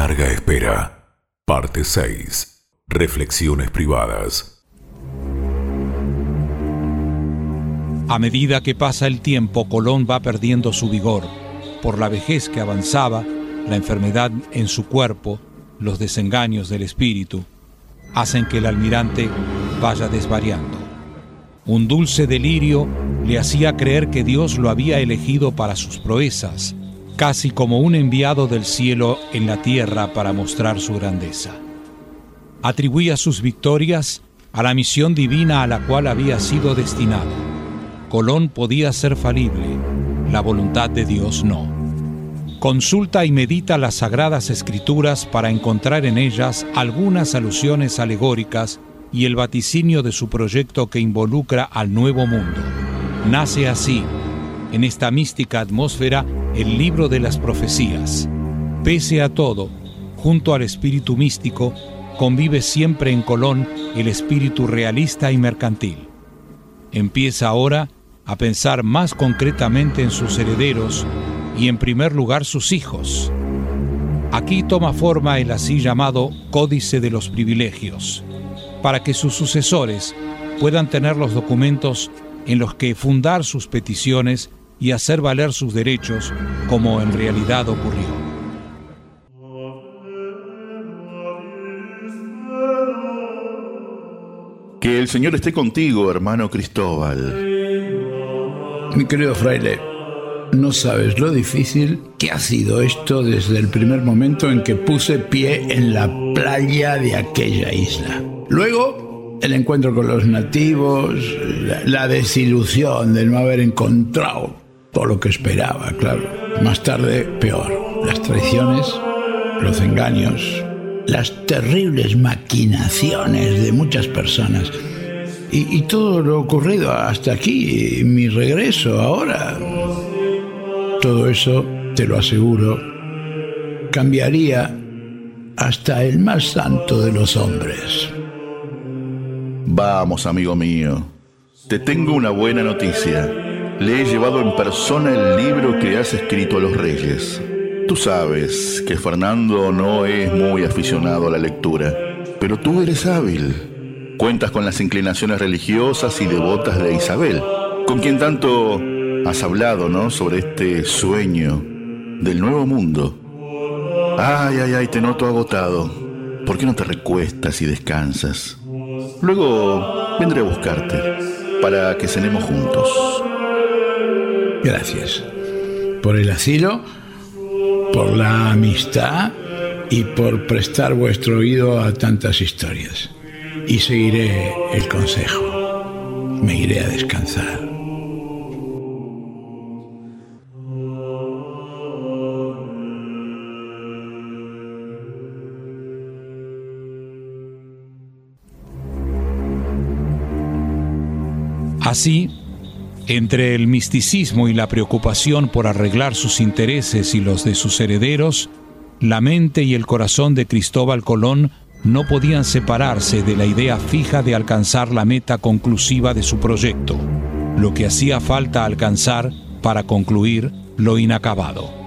larga espera. Parte 6. Reflexiones privadas. A medida que pasa el tiempo, Colón va perdiendo su vigor. Por la vejez que avanzaba, la enfermedad en su cuerpo, los desengaños del espíritu, hacen que el almirante vaya desvariando. Un dulce delirio le hacía creer que Dios lo había elegido para sus proezas, casi como un enviado del cielo en la tierra para mostrar su grandeza. Atribuía sus victorias a la misión divina a la cual había sido destinado. Colón podía ser falible, la voluntad de Dios no. Consulta y medita las sagradas escrituras para encontrar en ellas algunas alusiones alegóricas y el vaticinio de su proyecto que involucra al nuevo mundo. Nace así, en esta mística atmósfera, el libro de las profecías. Pese a todo, junto al espíritu místico, convive siempre en Colón el espíritu realista y mercantil. Empieza ahora a pensar más concretamente en sus herederos y en primer lugar sus hijos. Aquí toma forma el así llamado Códice de los Privilegios, para que sus sucesores puedan tener los documentos en los que fundar sus peticiones y hacer valer sus derechos como en realidad ocurrió. Que el Señor esté contigo, hermano Cristóbal. Mi querido fraile, no sabes lo difícil que ha sido esto desde el primer momento en que puse pie en la playa de aquella isla. Luego, el encuentro con los nativos, la, desilusión de no haber encontrado todo lo que esperaba, claro. Más tarde, peor. Las traiciones, los engaños, las terribles maquinaciones de muchas personas. Y, y todo lo ocurrido hasta aquí, mi regreso ahora. Todo eso, te lo aseguro, cambiaría hasta el más santo de los hombres. Vamos, amigo mío. Te tengo una buena noticia. Le he llevado en persona el libro que has escrito a los reyes. Tú sabes que Fernando no es muy aficionado a la lectura, pero tú eres hábil. Cuentas con las inclinaciones religiosas y devotas de Isabel, con quien tanto has hablado, ¿no? Sobre este sueño del nuevo mundo. Ay, ay, ay, te noto agotado. ¿Por qué no te recuestas y descansas? Luego vendré a buscarte para que cenemos juntos. Gracias por el asilo, por la amistad y por prestar vuestro oído a tantas historias. Y seguiré el consejo. Me iré a descansar. Así, entre el misticismo y la preocupación por arreglar sus intereses y los de sus herederos, la mente y el corazón de Cristóbal Colón no podían separarse de la idea fija de alcanzar la meta conclusiva de su proyecto, lo que hacía falta alcanzar para concluir lo inacabado.